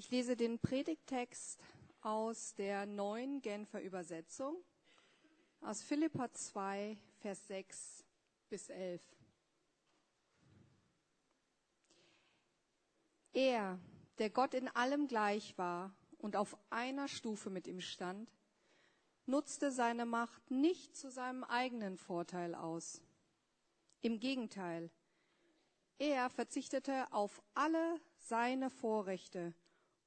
Ich lese den Predigttext aus der neuen Genfer Übersetzung aus Philippa 2, Vers 6 bis 11. Er, der Gott in allem gleich war und auf einer Stufe mit ihm stand, nutzte seine Macht nicht zu seinem eigenen Vorteil aus. Im Gegenteil, er verzichtete auf alle seine Vorrechte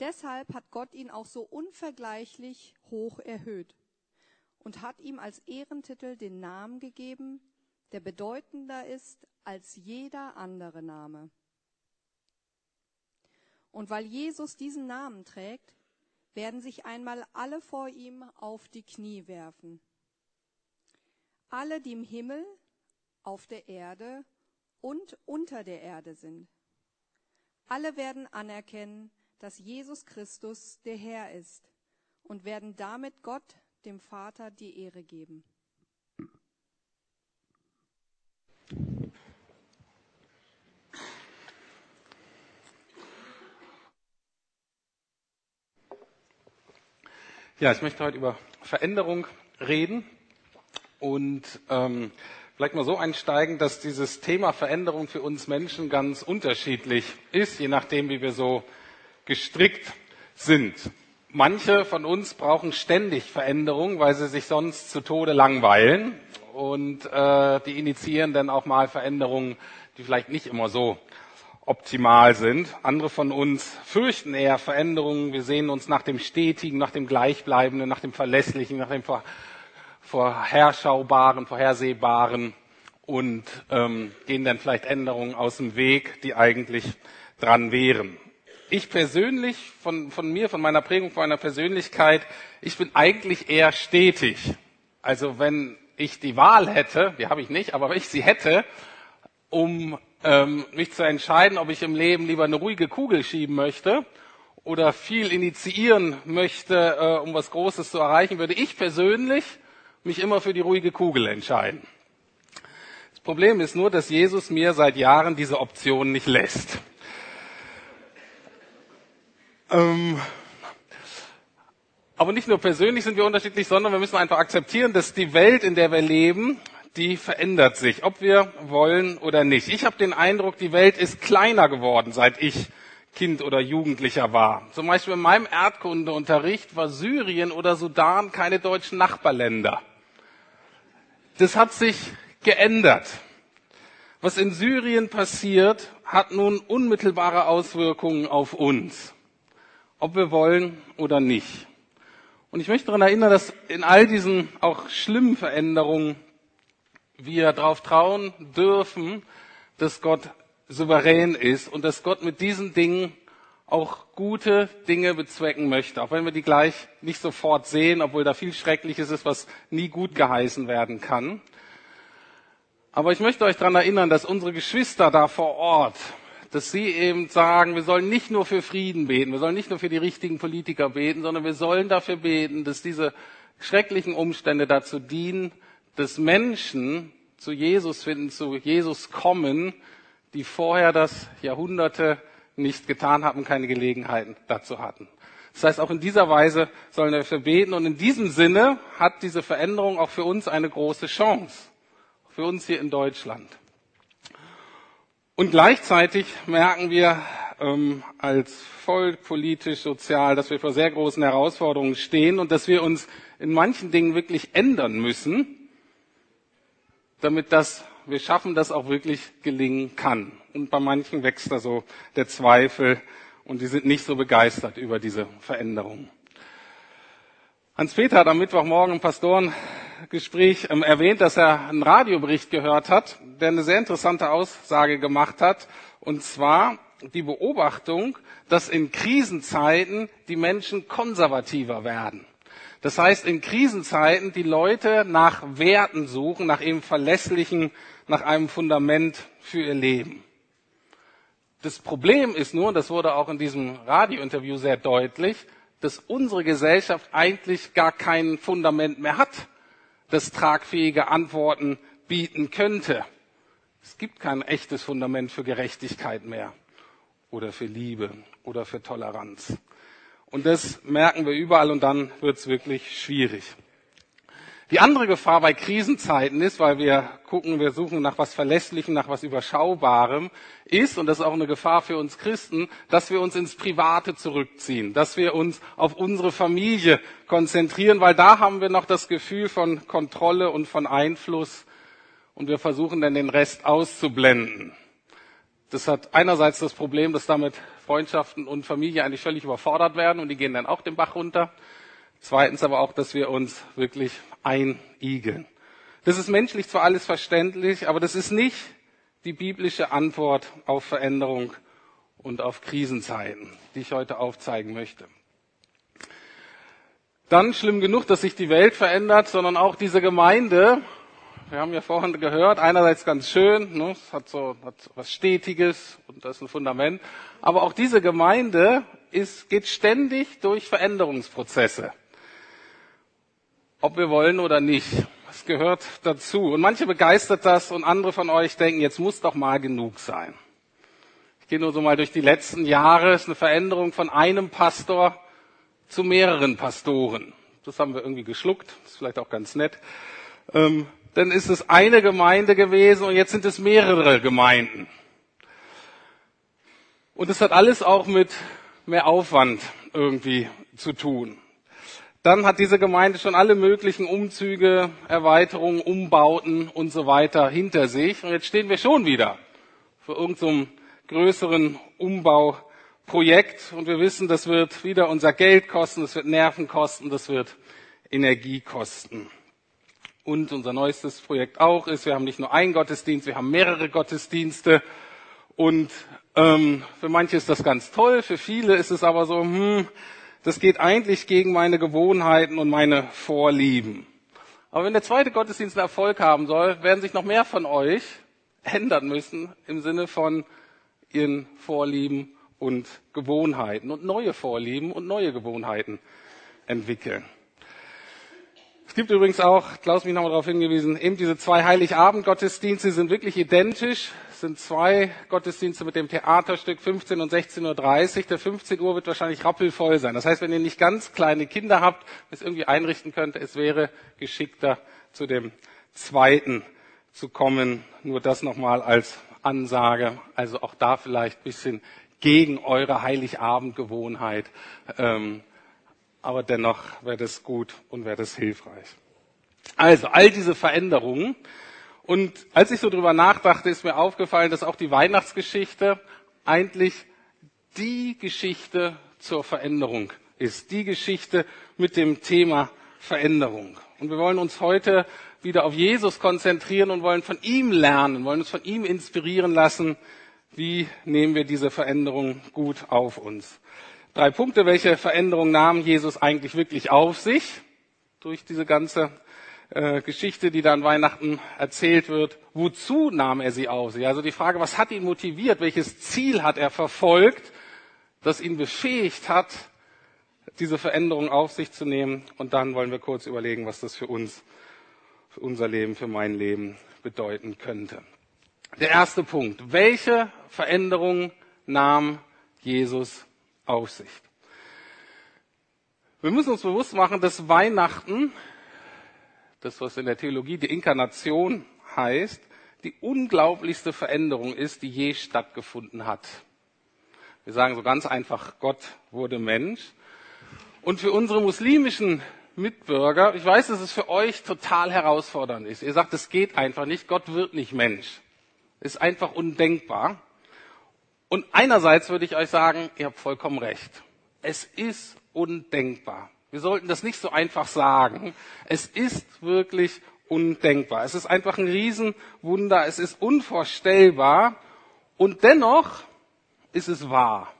Deshalb hat Gott ihn auch so unvergleichlich hoch erhöht und hat ihm als Ehrentitel den Namen gegeben, der bedeutender ist als jeder andere Name. Und weil Jesus diesen Namen trägt, werden sich einmal alle vor ihm auf die Knie werfen. Alle, die im Himmel, auf der Erde und unter der Erde sind. Alle werden anerkennen, dass Jesus Christus der Herr ist und werden damit Gott, dem Vater, die Ehre geben. Ja, ich möchte heute über Veränderung reden und ähm, vielleicht mal so einsteigen, dass dieses Thema Veränderung für uns Menschen ganz unterschiedlich ist, je nachdem, wie wir so gestrickt sind. Manche von uns brauchen ständig Veränderung, weil sie sich sonst zu Tode langweilen und äh, die initiieren dann auch mal Veränderungen, die vielleicht nicht immer so optimal sind. Andere von uns fürchten eher Veränderungen. Wir sehen uns nach dem Stetigen, nach dem Gleichbleibenden, nach dem Verlässlichen, nach dem Vorherschaubaren, Vorhersehbaren und ähm, gehen dann vielleicht Änderungen aus dem Weg, die eigentlich dran wären ich persönlich, von, von mir, von meiner Prägung, von meiner Persönlichkeit, ich bin eigentlich eher stetig. Also wenn ich die Wahl hätte, die habe ich nicht, aber wenn ich sie hätte, um ähm, mich zu entscheiden, ob ich im Leben lieber eine ruhige Kugel schieben möchte oder viel initiieren möchte, äh, um was Großes zu erreichen, würde ich persönlich mich immer für die ruhige Kugel entscheiden. Das Problem ist nur, dass Jesus mir seit Jahren diese Option nicht lässt. Ähm, aber nicht nur persönlich sind wir unterschiedlich, sondern wir müssen einfach akzeptieren, dass die Welt, in der wir leben, die verändert sich, ob wir wollen oder nicht. Ich habe den Eindruck, die Welt ist kleiner geworden, seit ich Kind oder Jugendlicher war. Zum Beispiel in meinem Erdkundeunterricht war Syrien oder Sudan keine deutschen Nachbarländer. Das hat sich geändert. Was in Syrien passiert, hat nun unmittelbare Auswirkungen auf uns ob wir wollen oder nicht. Und ich möchte daran erinnern, dass in all diesen auch schlimmen Veränderungen wir darauf trauen dürfen, dass Gott souverän ist und dass Gott mit diesen Dingen auch gute Dinge bezwecken möchte, auch wenn wir die gleich nicht sofort sehen, obwohl da viel Schreckliches ist, was nie gut geheißen werden kann. Aber ich möchte euch daran erinnern, dass unsere Geschwister da vor Ort dass sie eben sagen, wir sollen nicht nur für Frieden beten, wir sollen nicht nur für die richtigen Politiker beten, sondern wir sollen dafür beten, dass diese schrecklichen Umstände dazu dienen, dass Menschen zu Jesus finden, zu Jesus kommen, die vorher das Jahrhunderte nicht getan haben, keine Gelegenheiten dazu hatten. Das heißt, auch in dieser Weise sollen wir dafür beten und in diesem Sinne hat diese Veränderung auch für uns eine große Chance, für uns hier in Deutschland. Und gleichzeitig merken wir ähm, als Volk, politisch, sozial, dass wir vor sehr großen Herausforderungen stehen und dass wir uns in manchen Dingen wirklich ändern müssen, damit das wir schaffen, das auch wirklich gelingen kann. Und bei manchen wächst da so der Zweifel und die sind nicht so begeistert über diese Veränderung. Hans-Peter hat am Mittwochmorgen im Pastorengespräch ähm, erwähnt, dass er einen Radiobericht gehört hat, der eine sehr interessante Aussage gemacht hat, und zwar die Beobachtung, dass in Krisenzeiten die Menschen konservativer werden. Das heißt, in Krisenzeiten die Leute nach Werten suchen, nach eben verlässlichen, nach einem Fundament für ihr Leben. Das Problem ist nur, das wurde auch in diesem Radiointerview sehr deutlich, dass unsere Gesellschaft eigentlich gar kein Fundament mehr hat, das tragfähige Antworten bieten könnte. Es gibt kein echtes Fundament für Gerechtigkeit mehr oder für Liebe oder für Toleranz. Und das merken wir überall und dann wird es wirklich schwierig. Die andere Gefahr bei Krisenzeiten ist, weil wir gucken, wir suchen nach was Verlässlichem, nach was Überschaubarem, ist, und das ist auch eine Gefahr für uns Christen, dass wir uns ins Private zurückziehen, dass wir uns auf unsere Familie konzentrieren, weil da haben wir noch das Gefühl von Kontrolle und von Einfluss und wir versuchen dann den Rest auszublenden. Das hat einerseits das Problem, dass damit Freundschaften und Familie eigentlich völlig überfordert werden und die gehen dann auch den Bach runter. Zweitens aber auch, dass wir uns wirklich einigeln. Das ist menschlich zwar alles verständlich, aber das ist nicht die biblische Antwort auf Veränderung und auf Krisenzeiten, die ich heute aufzeigen möchte. Dann schlimm genug, dass sich die Welt verändert, sondern auch diese Gemeinde wir haben ja vorhin gehört, einerseits ganz schön, ne, es hat so hat was Stetiges und das ist ein Fundament. Aber auch diese Gemeinde ist, geht ständig durch Veränderungsprozesse. Ob wir wollen oder nicht. Es gehört dazu. Und manche begeistert das und andere von euch denken, jetzt muss doch mal genug sein. Ich gehe nur so mal durch die letzten Jahre. Es ist eine Veränderung von einem Pastor zu mehreren Pastoren. Das haben wir irgendwie geschluckt. Das ist vielleicht auch ganz nett. Ähm, dann ist es eine Gemeinde gewesen und jetzt sind es mehrere Gemeinden. Und es hat alles auch mit mehr Aufwand irgendwie zu tun. Dann hat diese Gemeinde schon alle möglichen Umzüge, Erweiterungen, Umbauten und so weiter hinter sich. Und jetzt stehen wir schon wieder für irgendeinem so größeren Umbauprojekt. Und wir wissen, das wird wieder unser Geld kosten, das wird Nerven kosten, das wird Energie kosten. Und unser neuestes Projekt auch ist, wir haben nicht nur einen Gottesdienst, wir haben mehrere Gottesdienste. Und ähm, für manche ist das ganz toll, für viele ist es aber so, hm, das geht eigentlich gegen meine Gewohnheiten und meine Vorlieben. Aber wenn der zweite Gottesdienst einen Erfolg haben soll, werden sich noch mehr von euch ändern müssen im Sinne von ihren Vorlieben und Gewohnheiten und neue Vorlieben und neue Gewohnheiten entwickeln. Es gibt übrigens auch, Klaus mich nochmal darauf hingewiesen, eben diese zwei Heiligabend-Gottesdienste sind wirklich identisch. Sind zwei Gottesdienste mit dem Theaterstück 15 und 16.30 Uhr. Der 15 Uhr wird wahrscheinlich rappelvoll sein. Das heißt, wenn ihr nicht ganz kleine Kinder habt, es irgendwie einrichten könnt, es wäre geschickter, zu dem zweiten zu kommen. Nur das nochmal als Ansage. Also auch da vielleicht ein bisschen gegen eure Heiligabendgewohnheit. Ähm, aber dennoch wäre das gut und wäre das hilfreich. Also all diese Veränderungen. Und als ich so drüber nachdachte, ist mir aufgefallen, dass auch die Weihnachtsgeschichte eigentlich die Geschichte zur Veränderung ist. Die Geschichte mit dem Thema Veränderung. Und wir wollen uns heute wieder auf Jesus konzentrieren und wollen von ihm lernen, wollen uns von ihm inspirieren lassen. Wie nehmen wir diese Veränderung gut auf uns? Drei Punkte, welche Veränderung nahm Jesus eigentlich wirklich auf sich durch diese ganze äh, Geschichte, die da an Weihnachten erzählt wird. Wozu nahm er sie auf sich? Also die Frage, was hat ihn motiviert? Welches Ziel hat er verfolgt, das ihn befähigt hat, diese Veränderung auf sich zu nehmen? Und dann wollen wir kurz überlegen, was das für uns, für unser Leben, für mein Leben bedeuten könnte. Der erste Punkt. Welche Veränderung nahm Jesus Aufsicht. Wir müssen uns bewusst machen, dass Weihnachten, das was in der Theologie die Inkarnation heißt, die unglaublichste Veränderung ist, die je stattgefunden hat. Wir sagen so ganz einfach, Gott wurde Mensch. Und für unsere muslimischen Mitbürger, ich weiß, dass es für euch total herausfordernd ist. Ihr sagt, es geht einfach nicht, Gott wird nicht Mensch. Ist einfach undenkbar. Und einerseits würde ich euch sagen, ihr habt vollkommen recht. Es ist undenkbar. Wir sollten das nicht so einfach sagen. Es ist wirklich undenkbar. Es ist einfach ein Riesenwunder. Es ist unvorstellbar. Und dennoch ist es wahr.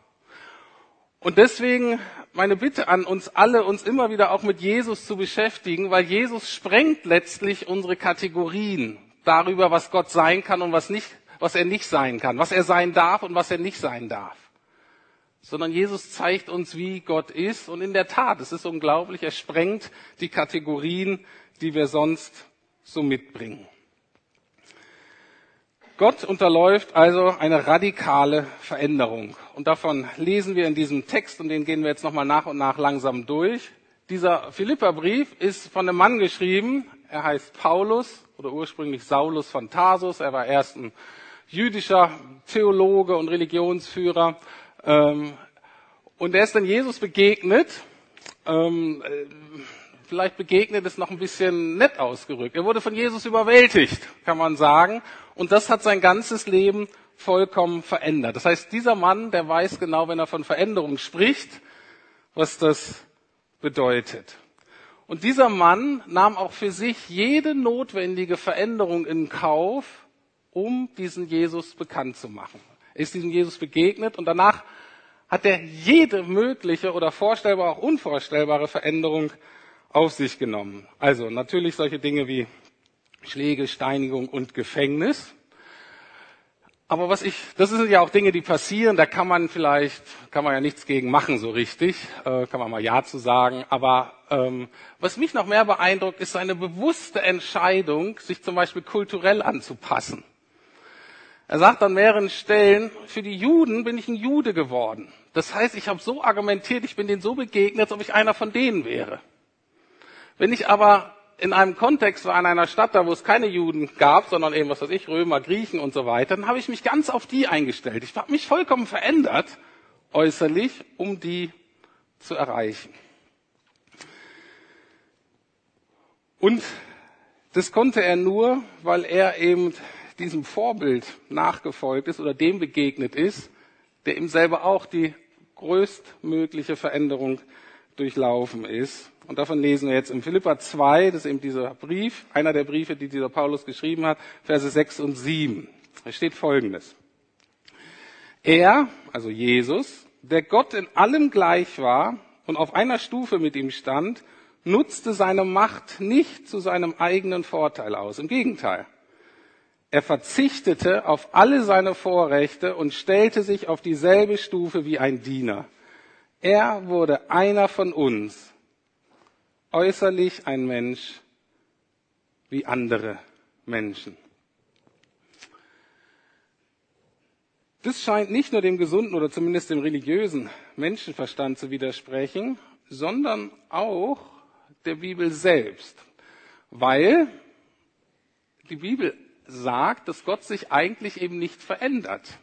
Und deswegen meine Bitte an uns alle, uns immer wieder auch mit Jesus zu beschäftigen, weil Jesus sprengt letztlich unsere Kategorien darüber, was Gott sein kann und was nicht, was er nicht sein kann, was er sein darf und was er nicht sein darf. Sondern Jesus zeigt uns, wie Gott ist. Und in der Tat, es ist unglaublich, er sprengt die Kategorien, die wir sonst so mitbringen. Gott unterläuft also eine radikale Veränderung. Und davon lesen wir in diesem Text und den gehen wir jetzt nochmal nach und nach langsam durch. Dieser Philipperbrief ist von einem Mann geschrieben. Er heißt Paulus oder ursprünglich Saulus von Tarsus. Er war erst ein jüdischer Theologe und Religionsführer. Ähm, und er ist dann Jesus begegnet. Ähm, äh, vielleicht begegnet es noch ein bisschen nett ausgerückt. Er wurde von Jesus überwältigt, kann man sagen. Und das hat sein ganzes Leben vollkommen verändert. Das heißt, dieser Mann, der weiß genau, wenn er von Veränderung spricht, was das bedeutet. Und dieser Mann nahm auch für sich jede notwendige Veränderung in Kauf, um diesen Jesus bekannt zu machen. Ist diesem Jesus begegnet und danach hat er jede mögliche oder vorstellbare, auch unvorstellbare Veränderung auf sich genommen. Also natürlich solche Dinge wie Schläge, Steinigung und Gefängnis. Aber was ich, das sind ja auch Dinge, die passieren, da kann man vielleicht, kann man ja nichts gegen machen so richtig, äh, kann man mal Ja zu sagen. Aber ähm, was mich noch mehr beeindruckt, ist seine bewusste Entscheidung, sich zum Beispiel kulturell anzupassen. Er sagt an mehreren Stellen, für die Juden bin ich ein Jude geworden. Das heißt, ich habe so argumentiert, ich bin denen so begegnet, als ob ich einer von denen wäre. Wenn ich aber in einem Kontext war, in einer Stadt, da wo es keine Juden gab, sondern eben, was weiß ich, Römer, Griechen und so weiter, dann habe ich mich ganz auf die eingestellt. Ich habe mich vollkommen verändert, äußerlich, um die zu erreichen. Und das konnte er nur, weil er eben diesem Vorbild nachgefolgt ist oder dem begegnet ist, der ihm selber auch die größtmögliche Veränderung durchlaufen ist. Und davon lesen wir jetzt in Philippa 2, das ist eben dieser Brief, einer der Briefe, die dieser Paulus geschrieben hat, Verse 6 und 7. Da steht Folgendes. Er, also Jesus, der Gott in allem gleich war und auf einer Stufe mit ihm stand, nutzte seine Macht nicht zu seinem eigenen Vorteil aus. Im Gegenteil. Er verzichtete auf alle seine Vorrechte und stellte sich auf dieselbe Stufe wie ein Diener. Er wurde einer von uns äußerlich ein Mensch wie andere Menschen. Das scheint nicht nur dem gesunden oder zumindest dem religiösen Menschenverstand zu widersprechen, sondern auch der Bibel selbst. Weil die Bibel sagt, dass Gott sich eigentlich eben nicht verändert.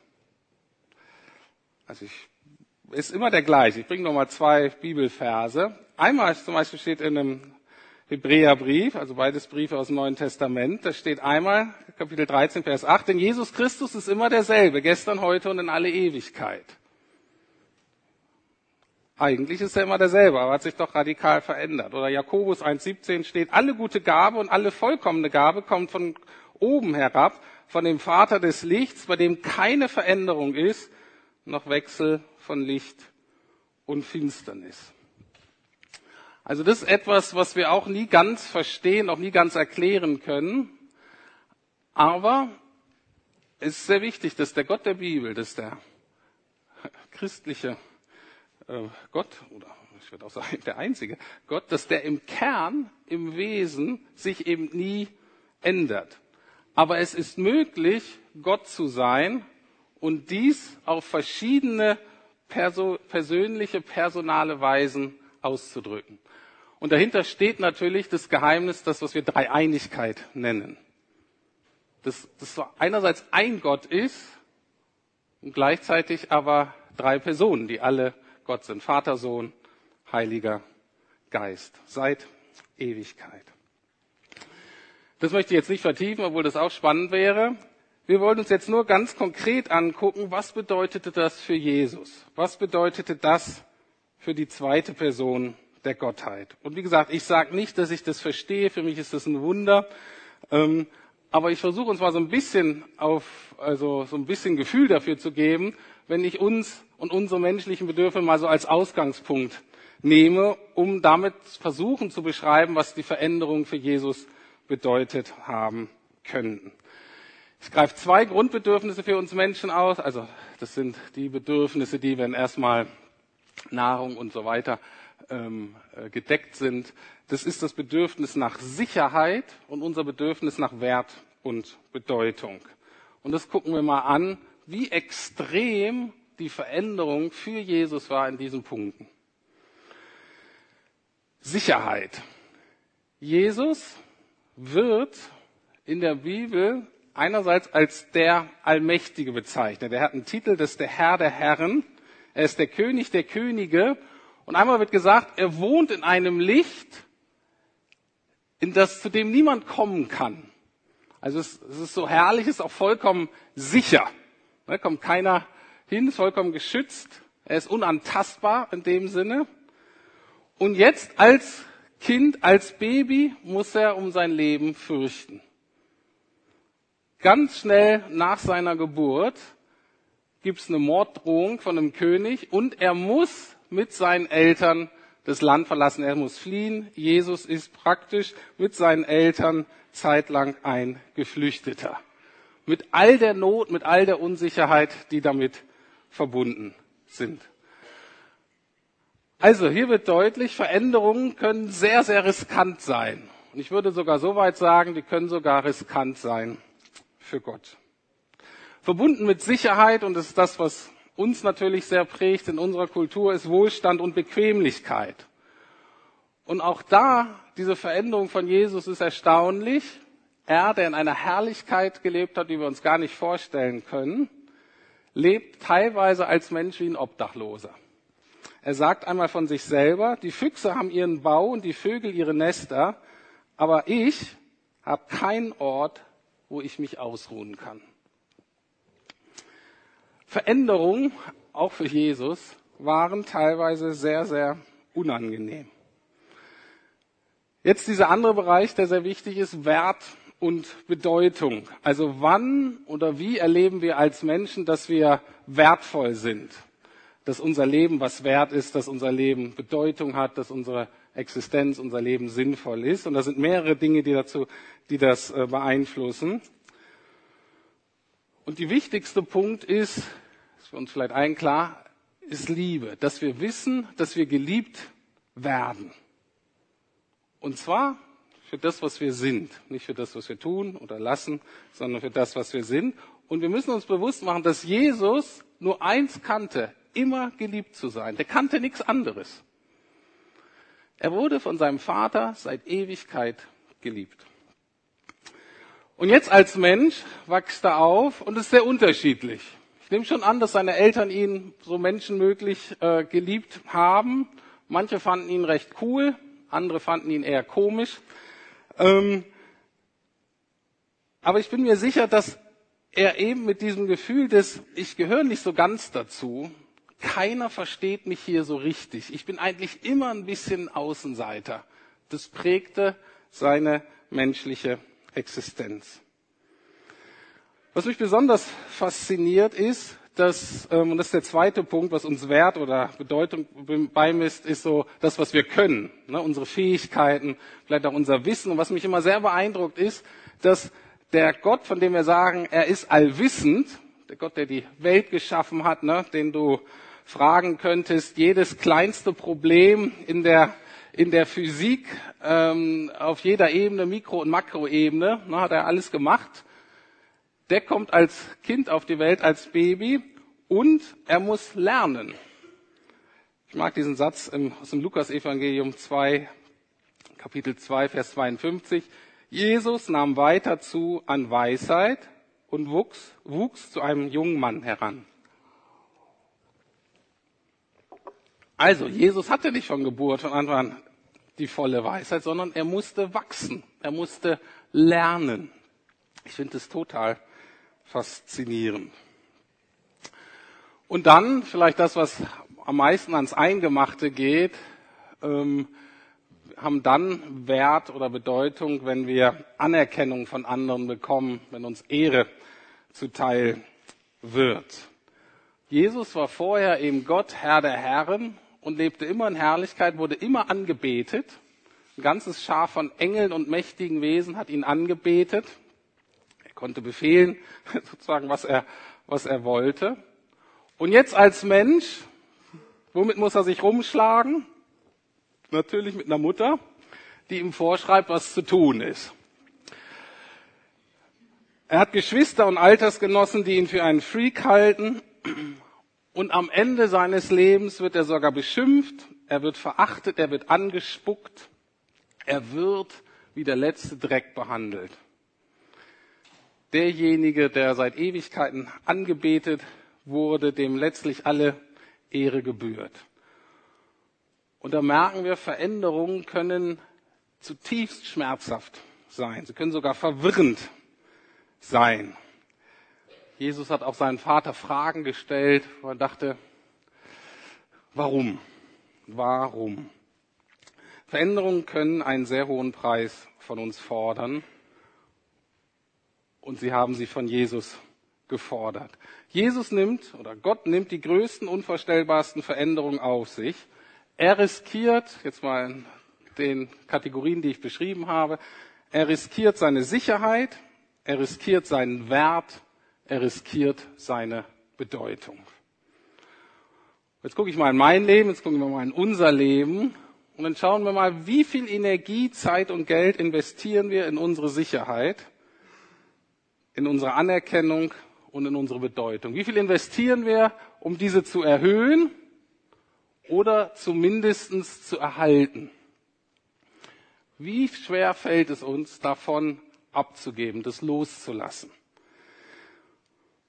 Also ich ist immer der gleiche. Ich bringe nochmal zwei Bibelverse. Einmal zum Beispiel steht in einem Hebräerbrief, also beides Briefe aus dem Neuen Testament, da steht einmal, Kapitel 13, Vers 8, denn Jesus Christus ist immer derselbe, gestern, heute und in alle Ewigkeit. Eigentlich ist er immer derselbe, aber hat sich doch radikal verändert. Oder Jakobus 1,17 steht, alle gute Gabe und alle vollkommene Gabe kommt von oben herab, von dem Vater des Lichts, bei dem keine Veränderung ist, noch Wechsel von Licht und Finsternis. Also das ist etwas, was wir auch nie ganz verstehen, auch nie ganz erklären können. Aber es ist sehr wichtig, dass der Gott der Bibel, dass der christliche äh, Gott, oder ich würde auch sagen, der einzige Gott, dass der im Kern, im Wesen sich eben nie ändert. Aber es ist möglich, Gott zu sein und dies auf verschiedene perso persönliche, personale Weisen auszudrücken. Und dahinter steht natürlich das Geheimnis, das, was wir Dreieinigkeit nennen. Dass das einerseits ein Gott ist und gleichzeitig aber drei Personen, die alle Gott sind. Vater, Sohn, Heiliger Geist. Seit Ewigkeit. Das möchte ich jetzt nicht vertiefen, obwohl das auch spannend wäre. Wir wollen uns jetzt nur ganz konkret angucken, was bedeutete das für Jesus? Was bedeutete das für die zweite Person der Gottheit? Und wie gesagt, ich sage nicht, dass ich das verstehe, für mich ist das ein Wunder, ähm, aber ich versuche uns mal so ein bisschen auf, also so ein bisschen Gefühl dafür zu geben, wenn ich uns und unsere menschlichen Bedürfnisse mal so als Ausgangspunkt nehme, um damit versuchen zu beschreiben, was die Veränderungen für Jesus bedeutet haben könnten. Ich greife zwei Grundbedürfnisse für uns Menschen aus. Also das sind die Bedürfnisse, die, wenn erstmal Nahrung und so weiter ähm, äh, gedeckt sind. Das ist das Bedürfnis nach Sicherheit und unser Bedürfnis nach Wert und Bedeutung. Und das gucken wir mal an, wie extrem die Veränderung für Jesus war in diesen Punkten. Sicherheit. Jesus wird in der Bibel einerseits als der Allmächtige bezeichnet. Er hat einen Titel, das ist der Herr der Herren. Er ist der König der Könige. Und einmal wird gesagt, er wohnt in einem Licht, in das, zu dem niemand kommen kann. Also es, es ist so herrlich, es ist auch vollkommen sicher. Da kommt keiner hin, ist vollkommen geschützt. Er ist unantastbar in dem Sinne. Und jetzt als Kind, als Baby muss er um sein Leben fürchten. Ganz schnell nach seiner Geburt gibt es eine Morddrohung von einem König und er muss mit seinen Eltern das Land verlassen. Er muss fliehen. Jesus ist praktisch mit seinen Eltern zeitlang ein Geflüchteter. Mit all der Not, mit all der Unsicherheit, die damit verbunden sind. Also hier wird deutlich, Veränderungen können sehr, sehr riskant sein. Und ich würde sogar so weit sagen, die können sogar riskant sein für Gott. Verbunden mit Sicherheit, und das ist das, was uns natürlich sehr prägt in unserer Kultur, ist Wohlstand und Bequemlichkeit. Und auch da, diese Veränderung von Jesus ist erstaunlich. Er, der in einer Herrlichkeit gelebt hat, die wir uns gar nicht vorstellen können, lebt teilweise als Mensch wie ein Obdachloser. Er sagt einmal von sich selber, die Füchse haben ihren Bau und die Vögel ihre Nester, aber ich habe keinen Ort, wo ich mich ausruhen kann. Veränderungen, auch für Jesus, waren teilweise sehr, sehr unangenehm. Jetzt dieser andere Bereich, der sehr wichtig ist, Wert und Bedeutung. Also wann oder wie erleben wir als Menschen, dass wir wertvoll sind? Dass unser Leben was wert ist, dass unser Leben Bedeutung hat, dass unsere Existenz, unser Leben sinnvoll ist. Und da sind mehrere Dinge, die dazu, die das äh, beeinflussen. Und die wichtigste Punkt ist, ist für uns vielleicht allen klar, ist Liebe, dass wir wissen, dass wir geliebt werden. Und zwar für das, was wir sind, nicht für das, was wir tun oder lassen, sondern für das, was wir sind. Und wir müssen uns bewusst machen, dass Jesus nur eins kannte immer geliebt zu sein. Der kannte nichts anderes. Er wurde von seinem Vater seit Ewigkeit geliebt. Und jetzt als Mensch wächst er auf und ist sehr unterschiedlich. Ich nehme schon an, dass seine Eltern ihn so menschenmöglich äh, geliebt haben. Manche fanden ihn recht cool, andere fanden ihn eher komisch. Ähm, aber ich bin mir sicher, dass er eben mit diesem Gefühl des, ich gehöre nicht so ganz dazu, keiner versteht mich hier so richtig. Ich bin eigentlich immer ein bisschen Außenseiter. Das prägte seine menschliche Existenz. Was mich besonders fasziniert ist, dass, ähm, und das ist der zweite Punkt, was uns Wert oder Bedeutung beimisst, ist so das, was wir können, ne, unsere Fähigkeiten, vielleicht auch unser Wissen. Und was mich immer sehr beeindruckt ist, dass der Gott, von dem wir sagen, er ist allwissend, der Gott, der die Welt geschaffen hat, ne, den du fragen könntest, jedes kleinste Problem in der, in der Physik ähm, auf jeder Ebene, Mikro- und Makroebene, ne, hat er alles gemacht. Der kommt als Kind auf die Welt, als Baby und er muss lernen. Ich mag diesen Satz im, aus dem Lukas-Evangelium 2, Kapitel 2, Vers 52. Jesus nahm weiter zu an Weisheit und wuchs, wuchs zu einem jungen Mann heran. Also, Jesus hatte nicht von Geburt von Anfang an die volle Weisheit, sondern er musste wachsen. Er musste lernen. Ich finde es total faszinierend. Und dann vielleicht das, was am meisten ans Eingemachte geht. Ähm, haben dann Wert oder Bedeutung, wenn wir Anerkennung von anderen bekommen, wenn uns Ehre zuteil wird. Jesus war vorher eben Gott, Herr der Herren und lebte immer in Herrlichkeit, wurde immer angebetet. Ein ganzes Schar von Engeln und mächtigen Wesen hat ihn angebetet. Er konnte befehlen, sozusagen, was er, was er wollte. Und jetzt als Mensch, womit muss er sich rumschlagen? Natürlich mit einer Mutter, die ihm vorschreibt, was zu tun ist. Er hat Geschwister und Altersgenossen, die ihn für einen Freak halten. Und am Ende seines Lebens wird er sogar beschimpft, er wird verachtet, er wird angespuckt, er wird wie der letzte Dreck behandelt. Derjenige, der seit Ewigkeiten angebetet wurde, dem letztlich alle Ehre gebührt. Und da merken wir, Veränderungen können zutiefst schmerzhaft sein. Sie können sogar verwirrend sein. Jesus hat auch seinen Vater Fragen gestellt, wo er dachte, warum? Warum? Veränderungen können einen sehr hohen Preis von uns fordern. Und sie haben sie von Jesus gefordert. Jesus nimmt, oder Gott nimmt die größten, unvorstellbarsten Veränderungen auf sich. Er riskiert, jetzt mal in den Kategorien, die ich beschrieben habe, er riskiert seine Sicherheit, er riskiert seinen Wert, er riskiert seine Bedeutung. Jetzt gucke ich mal in mein Leben, jetzt gucken wir mal in unser Leben und dann schauen wir mal, wie viel Energie, Zeit und Geld investieren wir in unsere Sicherheit, in unsere Anerkennung und in unsere Bedeutung. Wie viel investieren wir, um diese zu erhöhen oder zumindest zu erhalten? Wie schwer fällt es uns, davon abzugeben, das loszulassen?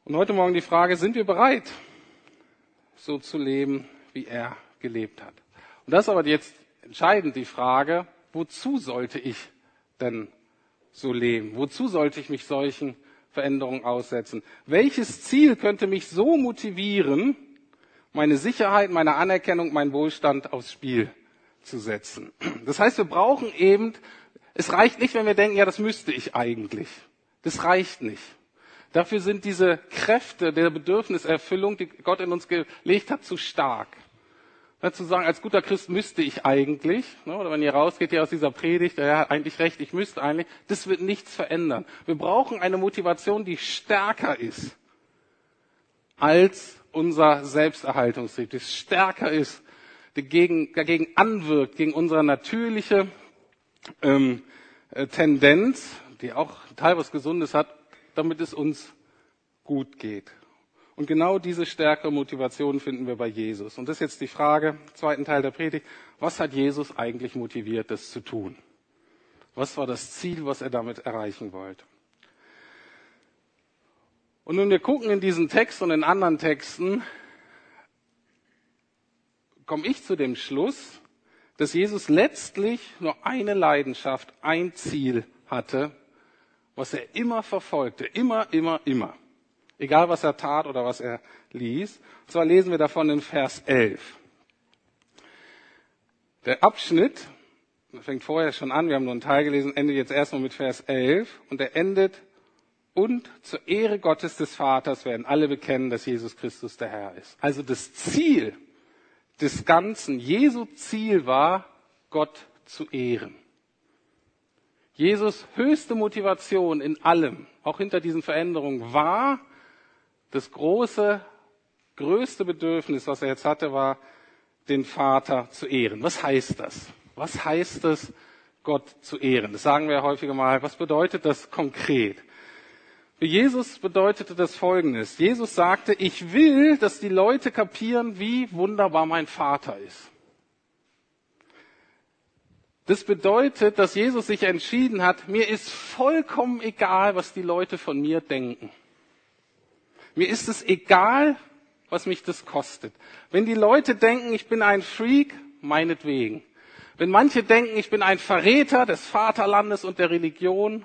Und heute Morgen die Frage, sind wir bereit, so zu leben, wie er gelebt hat? Und das ist aber jetzt entscheidend die Frage, wozu sollte ich denn so leben? Wozu sollte ich mich solchen Veränderungen aussetzen? Welches Ziel könnte mich so motivieren, meine Sicherheit, meine Anerkennung, meinen Wohlstand aufs Spiel zu setzen? Das heißt, wir brauchen eben, es reicht nicht, wenn wir denken, ja, das müsste ich eigentlich. Das reicht nicht. Dafür sind diese Kräfte der Bedürfniserfüllung, die Gott in uns gelegt hat, zu stark. Zu sagen, als guter Christ müsste ich eigentlich, ne, oder wenn ihr rausgeht hier aus dieser Predigt, er hat eigentlich recht, ich müsste eigentlich, das wird nichts verändern. Wir brauchen eine Motivation, die stärker ist als unser Selbsterhaltungstrieb, die stärker ist, dagegen, dagegen anwirkt, gegen unsere natürliche ähm, äh, Tendenz, die auch teilweise Gesundes hat, damit es uns gut geht. Und genau diese stärkere Motivation finden wir bei Jesus. Und das ist jetzt die Frage, zweiten Teil der Predigt. Was hat Jesus eigentlich motiviert, das zu tun? Was war das Ziel, was er damit erreichen wollte? Und nun wir gucken in diesen Text und in anderen Texten, komme ich zu dem Schluss, dass Jesus letztlich nur eine Leidenschaft, ein Ziel hatte, was er immer verfolgte, immer, immer, immer. Egal was er tat oder was er ließ. Und zwar lesen wir davon in Vers 11. Der Abschnitt fängt vorher schon an, wir haben nur einen Teil gelesen, endet jetzt erstmal mit Vers 11 und er endet und zur Ehre Gottes des Vaters werden alle bekennen, dass Jesus Christus der Herr ist. Also das Ziel des Ganzen, Jesu Ziel war, Gott zu ehren. Jesus höchste Motivation in allem, auch hinter diesen Veränderungen, war das große, größte Bedürfnis, was er jetzt hatte, war, den Vater zu ehren. Was heißt das? Was heißt es, Gott zu ehren? Das sagen wir häufiger mal. Was bedeutet das konkret? Für Jesus bedeutete das Folgendes. Jesus sagte, ich will, dass die Leute kapieren, wie wunderbar mein Vater ist. Das bedeutet, dass Jesus sich entschieden hat, mir ist vollkommen egal, was die Leute von mir denken. Mir ist es egal, was mich das kostet. Wenn die Leute denken, ich bin ein Freak, meinetwegen. Wenn manche denken, ich bin ein Verräter des Vaterlandes und der Religion,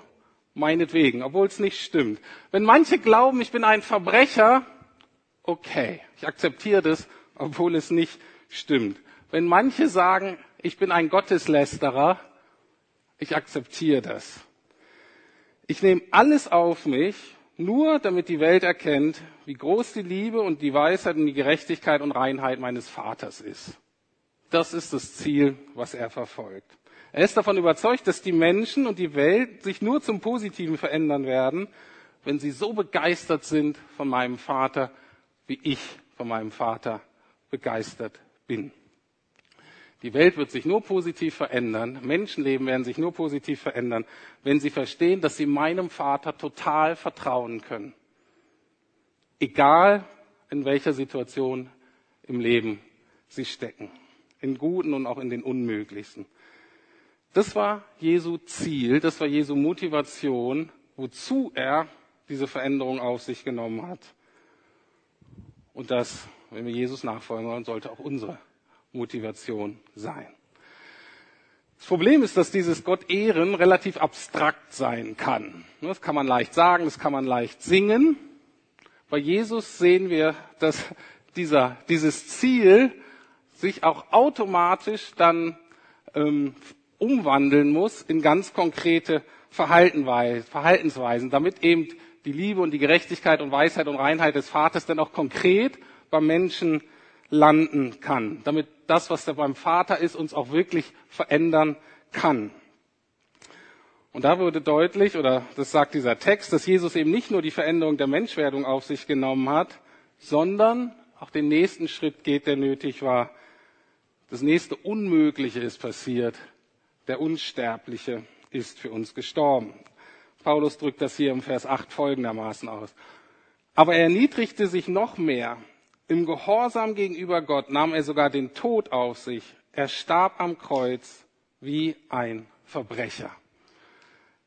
meinetwegen, obwohl es nicht stimmt. Wenn manche glauben, ich bin ein Verbrecher, okay, ich akzeptiere das, obwohl es nicht stimmt. Wenn manche sagen, ich bin ein Gotteslästerer, ich akzeptiere das. Ich nehme alles auf mich, nur damit die Welt erkennt, wie groß die Liebe und die Weisheit und die Gerechtigkeit und Reinheit meines Vaters ist. Das ist das Ziel, was er verfolgt. Er ist davon überzeugt, dass die Menschen und die Welt sich nur zum Positiven verändern werden, wenn sie so begeistert sind von meinem Vater, wie ich von meinem Vater begeistert bin. Die Welt wird sich nur positiv verändern, Menschenleben werden sich nur positiv verändern, wenn sie verstehen, dass sie meinem Vater total vertrauen können. Egal in welcher Situation im Leben sie stecken. In guten und auch in den unmöglichsten. Das war Jesu Ziel, das war Jesu Motivation, wozu er diese Veränderung auf sich genommen hat. Und das, wenn wir Jesus nachfolgen wollen, sollte auch unsere Motivation sein. Das Problem ist, dass dieses Gott ehren relativ abstrakt sein kann. Das kann man leicht sagen, das kann man leicht singen. Bei Jesus sehen wir, dass dieser, dieses Ziel sich auch automatisch dann ähm, umwandeln muss in ganz konkrete Verhaltensweisen, damit eben die Liebe und die Gerechtigkeit und Weisheit und Reinheit des Vaters dann auch konkret beim Menschen landen kann, damit das, was da beim Vater ist, uns auch wirklich verändern kann. Und da wurde deutlich, oder das sagt dieser Text, dass Jesus eben nicht nur die Veränderung der Menschwerdung auf sich genommen hat, sondern auch den nächsten Schritt geht, der nötig war. Das nächste Unmögliche ist passiert. Der Unsterbliche ist für uns gestorben. Paulus drückt das hier im Vers 8 folgendermaßen aus. Aber er erniedrigte sich noch mehr im Gehorsam gegenüber Gott nahm er sogar den Tod auf sich. Er starb am Kreuz wie ein Verbrecher.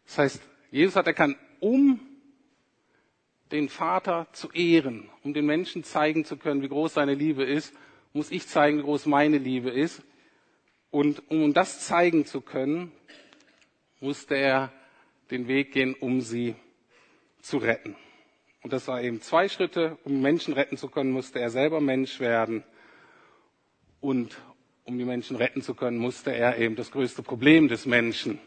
Das heißt, Jesus hat erkannt, um den Vater zu ehren, um den Menschen zeigen zu können, wie groß seine Liebe ist, muss ich zeigen, wie groß meine Liebe ist. Und um das zeigen zu können, musste er den Weg gehen, um sie zu retten. Und das war eben zwei Schritte. Um Menschen retten zu können, musste er selber Mensch werden. Und um die Menschen retten zu können, musste er eben das größte Problem des Menschen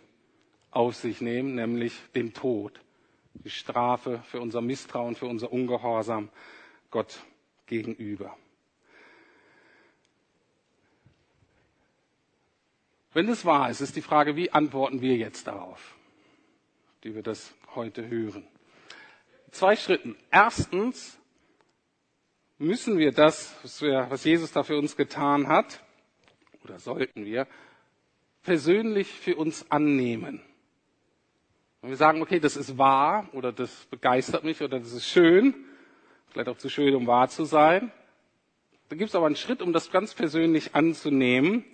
auf sich nehmen, nämlich den Tod. Die Strafe für unser Misstrauen, für unser Ungehorsam Gott gegenüber. Wenn es wahr ist, ist die Frage, wie antworten wir jetzt darauf, die wir das heute hören zwei Schritten. Erstens müssen wir das, was, wir, was Jesus da für uns getan hat, oder sollten wir, persönlich für uns annehmen. Wenn wir sagen, okay, das ist wahr oder das begeistert mich oder das ist schön, vielleicht auch zu schön, um wahr zu sein, da gibt es aber einen Schritt, um das ganz persönlich anzunehmen.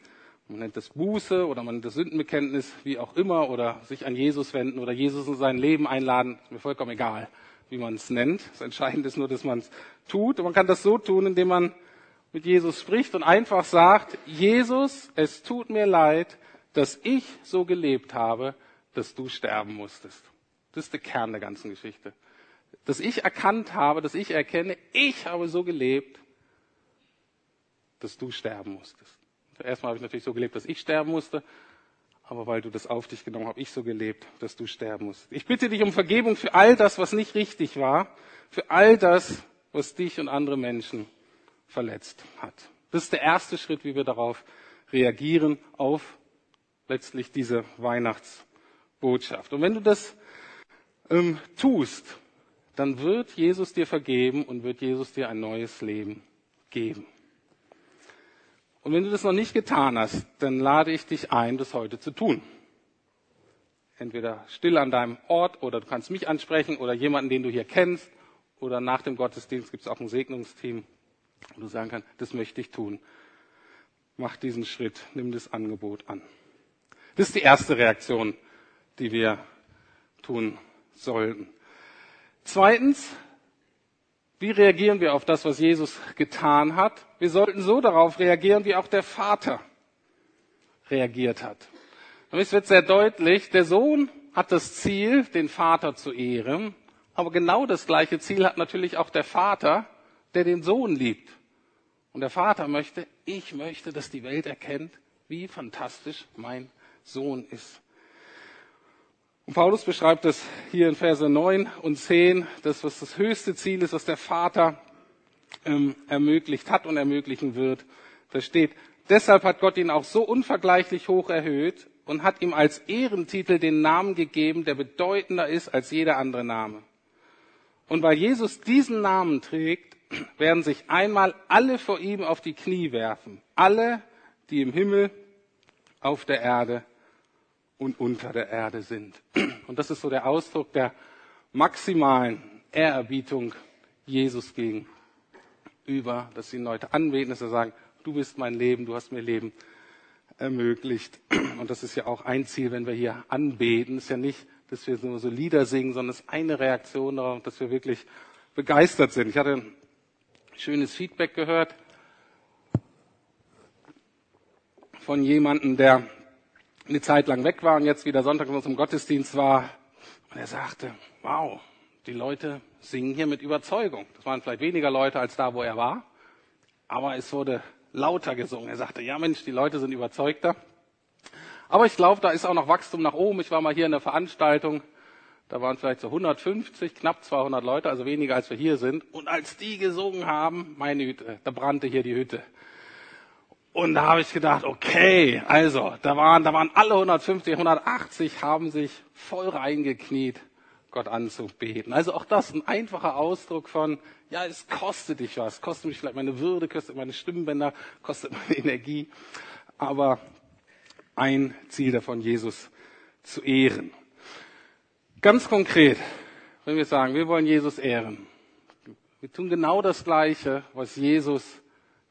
Man nennt das Buße oder man nennt das Sündenbekenntnis, wie auch immer, oder sich an Jesus wenden oder Jesus in sein Leben einladen, ist mir vollkommen egal wie man es nennt. Das Entscheidende ist nur, dass man es tut. Und man kann das so tun, indem man mit Jesus spricht und einfach sagt, Jesus, es tut mir leid, dass ich so gelebt habe, dass du sterben musstest. Das ist der Kern der ganzen Geschichte. Dass ich erkannt habe, dass ich erkenne, ich habe so gelebt, dass du sterben musstest. Erstmal habe ich natürlich so gelebt, dass ich sterben musste aber weil du das auf dich genommen hast, habe ich so gelebt, dass du sterben musst. Ich bitte dich um Vergebung für all das, was nicht richtig war, für all das, was dich und andere Menschen verletzt hat. Das ist der erste Schritt, wie wir darauf reagieren, auf letztlich diese Weihnachtsbotschaft. Und wenn du das ähm, tust, dann wird Jesus dir vergeben und wird Jesus dir ein neues Leben geben. Und wenn du das noch nicht getan hast, dann lade ich dich ein, das heute zu tun. Entweder still an deinem Ort oder du kannst mich ansprechen oder jemanden, den du hier kennst oder nach dem Gottesdienst gibt es auch ein Segnungsteam, wo du sagen kannst, das möchte ich tun. Mach diesen Schritt, nimm das Angebot an. Das ist die erste Reaktion, die wir tun sollten. Zweitens, wie reagieren wir auf das, was Jesus getan hat? Wir sollten so darauf reagieren, wie auch der Vater reagiert hat. Es wird sehr deutlich, der Sohn hat das Ziel, den Vater zu ehren, aber genau das gleiche Ziel hat natürlich auch der Vater, der den Sohn liebt. Und der Vater möchte, ich möchte, dass die Welt erkennt, wie fantastisch mein Sohn ist. Und Paulus beschreibt es hier in Verse 9 und 10, das, was das höchste Ziel ist, was der Vater ähm, ermöglicht hat und ermöglichen wird. Da steht, deshalb hat Gott ihn auch so unvergleichlich hoch erhöht und hat ihm als Ehrentitel den Namen gegeben, der bedeutender ist als jeder andere Name. Und weil Jesus diesen Namen trägt, werden sich einmal alle vor ihm auf die Knie werfen. Alle, die im Himmel, auf der Erde und unter der Erde sind. Und das ist so der Ausdruck der maximalen Ehrerbietung Jesus gegenüber, dass die Leute anbeten, dass sie sagen, du bist mein Leben, du hast mir Leben ermöglicht. Und das ist ja auch ein Ziel, wenn wir hier anbeten. Ist ja nicht, dass wir nur so Lieder singen, sondern es ist eine Reaktion darauf, dass wir wirklich begeistert sind. Ich hatte ein schönes Feedback gehört von jemandem, der eine Zeit lang weg war und jetzt wieder Sonntag in unserem Gottesdienst war. Und er sagte, wow, die Leute singen hier mit Überzeugung. Das waren vielleicht weniger Leute als da, wo er war, aber es wurde lauter gesungen. Er sagte, ja Mensch, die Leute sind überzeugter. Aber ich glaube, da ist auch noch Wachstum nach oben. Ich war mal hier in der Veranstaltung, da waren vielleicht so 150, knapp 200 Leute, also weniger als wir hier sind. Und als die gesungen haben, meine Hütte, da brannte hier die Hütte. Und da habe ich gedacht, okay, also, da waren, da waren alle 150, 180 haben sich voll reingekniet, Gott anzubeten. Also auch das ein einfacher Ausdruck von, ja, es kostet dich was, kostet mich vielleicht meine Würde, kostet meine Stimmbänder, kostet meine Energie, aber ein Ziel davon, Jesus zu ehren. Ganz konkret, wenn wir sagen, wir wollen Jesus ehren, wir tun genau das Gleiche, was Jesus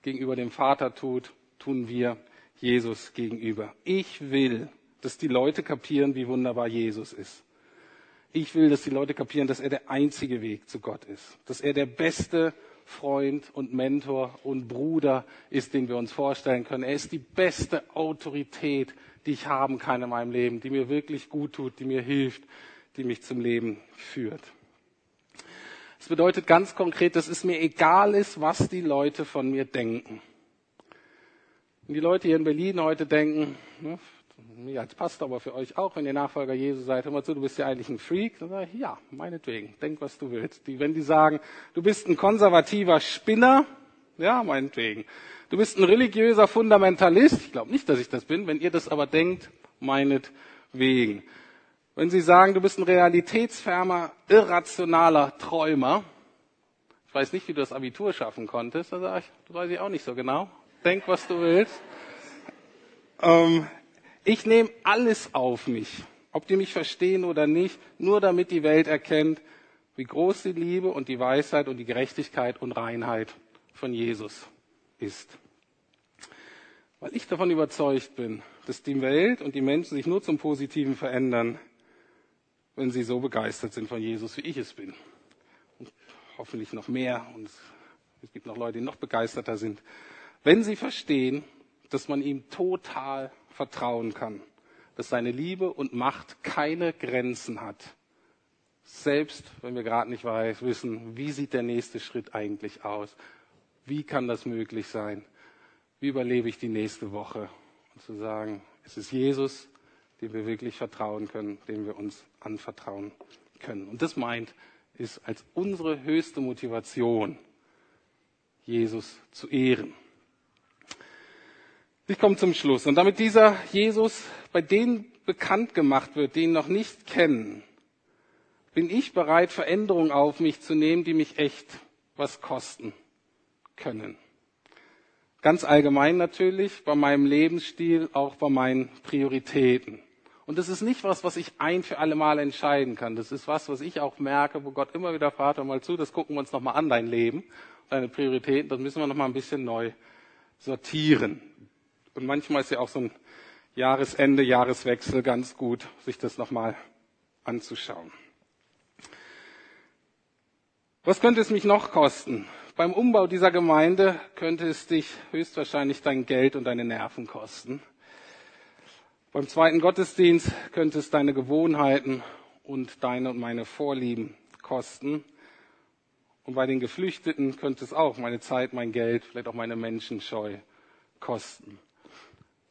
gegenüber dem Vater tut, tun wir Jesus gegenüber. Ich will, dass die Leute kapieren, wie wunderbar Jesus ist. Ich will, dass die Leute kapieren, dass er der einzige Weg zu Gott ist, dass er der beste Freund und Mentor und Bruder ist, den wir uns vorstellen können. Er ist die beste Autorität, die ich haben kann in meinem Leben, die mir wirklich gut tut, die mir hilft, die mich zum Leben führt. Es bedeutet ganz konkret, dass es mir egal ist, was die Leute von mir denken. Und die Leute hier in Berlin heute denken, ne, mir als Pastor, aber für euch auch, wenn ihr Nachfolger Jesu seid, hör mal zu, du bist ja eigentlich ein Freak. Dann sage ich, ja, meinetwegen, denk, was du willst. Die, wenn die sagen, du bist ein konservativer Spinner, ja, meinetwegen. Du bist ein religiöser Fundamentalist, ich glaube nicht, dass ich das bin, wenn ihr das aber denkt, meinetwegen. Wenn sie sagen, du bist ein realitätsferner, irrationaler Träumer, ich weiß nicht, wie du das Abitur schaffen konntest, dann sage ich, das weiß ich auch nicht so genau denk, was du willst. Ähm, ich nehme alles auf mich, ob die mich verstehen oder nicht, nur damit die Welt erkennt, wie groß die Liebe und die Weisheit und die Gerechtigkeit und Reinheit von Jesus ist. Weil ich davon überzeugt bin, dass die Welt und die Menschen sich nur zum Positiven verändern, wenn sie so begeistert sind von Jesus, wie ich es bin. Und hoffentlich noch mehr. Und es gibt noch Leute, die noch begeisterter sind wenn sie verstehen, dass man ihm total vertrauen kann, dass seine Liebe und Macht keine Grenzen hat, selbst wenn wir gerade nicht weiß, wissen, wie sieht der nächste Schritt eigentlich aus, wie kann das möglich sein, wie überlebe ich die nächste Woche und zu sagen, es ist Jesus, dem wir wirklich vertrauen können, dem wir uns anvertrauen können. Und das meint, ist als unsere höchste Motivation, Jesus zu ehren. Ich komme zum Schluss. Und damit dieser Jesus bei denen bekannt gemacht wird, die ihn noch nicht kennen, bin ich bereit, Veränderungen auf mich zu nehmen, die mich echt was kosten können. Ganz allgemein natürlich, bei meinem Lebensstil, auch bei meinen Prioritäten. Und das ist nicht was, was ich ein für alle Mal entscheiden kann. Das ist was, was ich auch merke, wo Gott immer wieder hör mal zu, das gucken wir uns nochmal an, dein Leben, deine Prioritäten, das müssen wir nochmal ein bisschen neu sortieren. Und manchmal ist ja auch so ein Jahresende, Jahreswechsel ganz gut, sich das nochmal anzuschauen. Was könnte es mich noch kosten? Beim Umbau dieser Gemeinde könnte es dich höchstwahrscheinlich dein Geld und deine Nerven kosten. Beim zweiten Gottesdienst könnte es deine Gewohnheiten und deine und meine Vorlieben kosten. Und bei den Geflüchteten könnte es auch meine Zeit, mein Geld, vielleicht auch meine Menschenscheu kosten.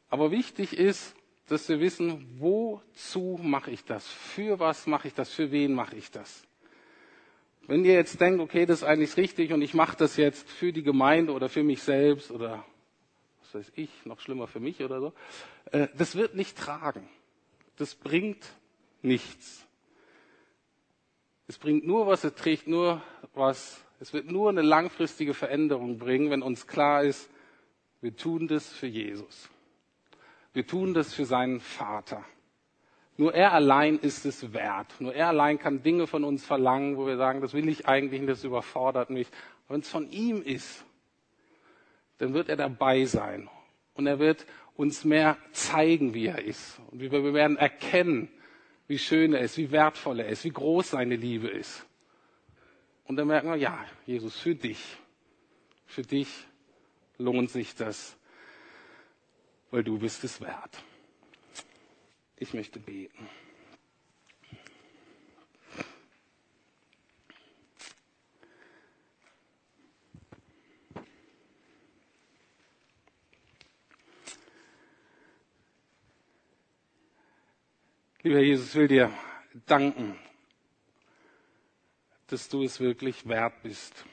Aber wichtig ist, dass wir wissen, wozu mache ich das? Für was mache ich das? Für wen mache ich das? Wenn ihr jetzt denkt, okay, das ist eigentlich richtig und ich mache das jetzt für die Gemeinde oder für mich selbst oder was weiß ich, noch schlimmer für mich oder so, äh, das wird nicht tragen. Das bringt nichts. Es bringt nur was, es trägt nur was, es wird nur eine langfristige Veränderung bringen, wenn uns klar ist, wir tun das für Jesus. Wir tun das für seinen Vater. Nur er allein ist es wert. Nur er allein kann Dinge von uns verlangen, wo wir sagen, das will ich eigentlich nicht, das überfordert mich. Wenn es von ihm ist, dann wird er dabei sein. Und er wird uns mehr zeigen, wie er ist. Und wir werden erkennen, wie schön er ist, wie wertvoll er ist, wie groß seine Liebe ist. Und dann merken wir, ja, Jesus, für dich, für dich lohnt sich das, weil du bist es wert. Ich möchte beten. Lieber Jesus, will dir danken, dass du es wirklich wert bist.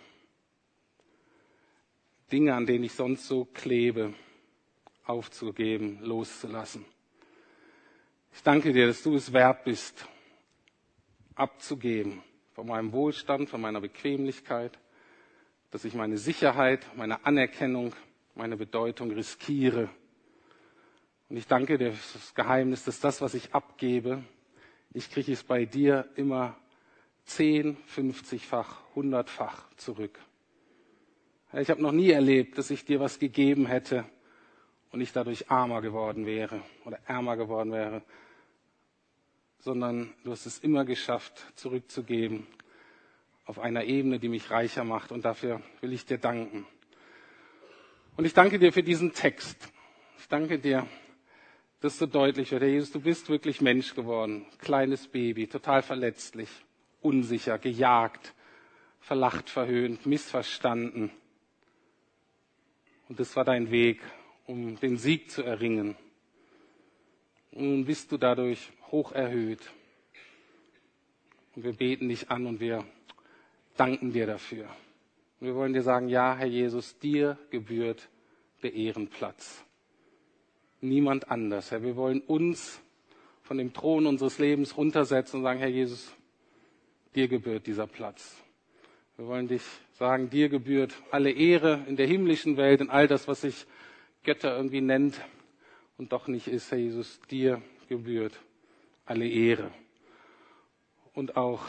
Dinge, an denen ich sonst so klebe, aufzugeben, loszulassen. Ich danke dir, dass du es wert bist, abzugeben von meinem Wohlstand, von meiner Bequemlichkeit, dass ich meine Sicherheit, meine Anerkennung, meine Bedeutung riskiere. Und ich danke dir für das Geheimnis, dass das, was ich abgebe, ich kriege es bei dir immer zehn, fünfzigfach, hundertfach zurück. Ich habe noch nie erlebt, dass ich dir was gegeben hätte und ich dadurch armer geworden wäre oder ärmer geworden wäre, sondern du hast es immer geschafft, zurückzugeben auf einer Ebene, die mich reicher macht. Und dafür will ich dir danken. Und ich danke dir für diesen Text. Ich danke dir, dass so deutlich wird. Herr Jesus, du bist wirklich Mensch geworden. Kleines Baby, total verletzlich, unsicher, gejagt, verlacht, verhöhnt, missverstanden. Und das war dein Weg, um den Sieg zu erringen. Und nun bist du dadurch hoch erhöht. Und wir beten dich an und wir danken dir dafür. Und wir wollen dir sagen, ja, Herr Jesus, dir gebührt der Ehrenplatz. Niemand anders. Herr, wir wollen uns von dem Thron unseres Lebens runtersetzen und sagen, Herr Jesus, dir gebührt dieser Platz. Wir wollen dich sagen, dir gebührt alle Ehre in der himmlischen Welt, in all das, was sich Götter irgendwie nennt und doch nicht ist, Herr Jesus, dir gebührt alle Ehre. Und auch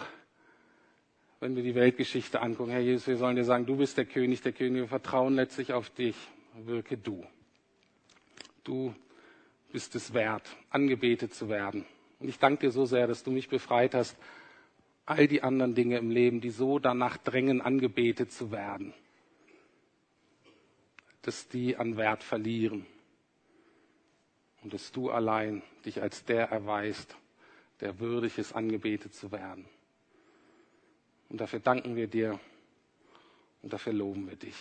wenn wir die Weltgeschichte angucken, Herr Jesus, wir sollen dir sagen, du bist der König der Könige, wir vertrauen letztlich auf dich, wirke du. Du bist es wert, angebetet zu werden. Und ich danke dir so sehr, dass du mich befreit hast, all die anderen Dinge im Leben, die so danach drängen, angebetet zu werden, dass die an Wert verlieren und dass du allein dich als der erweist, der würdig ist, angebetet zu werden. Und dafür danken wir dir und dafür loben wir dich.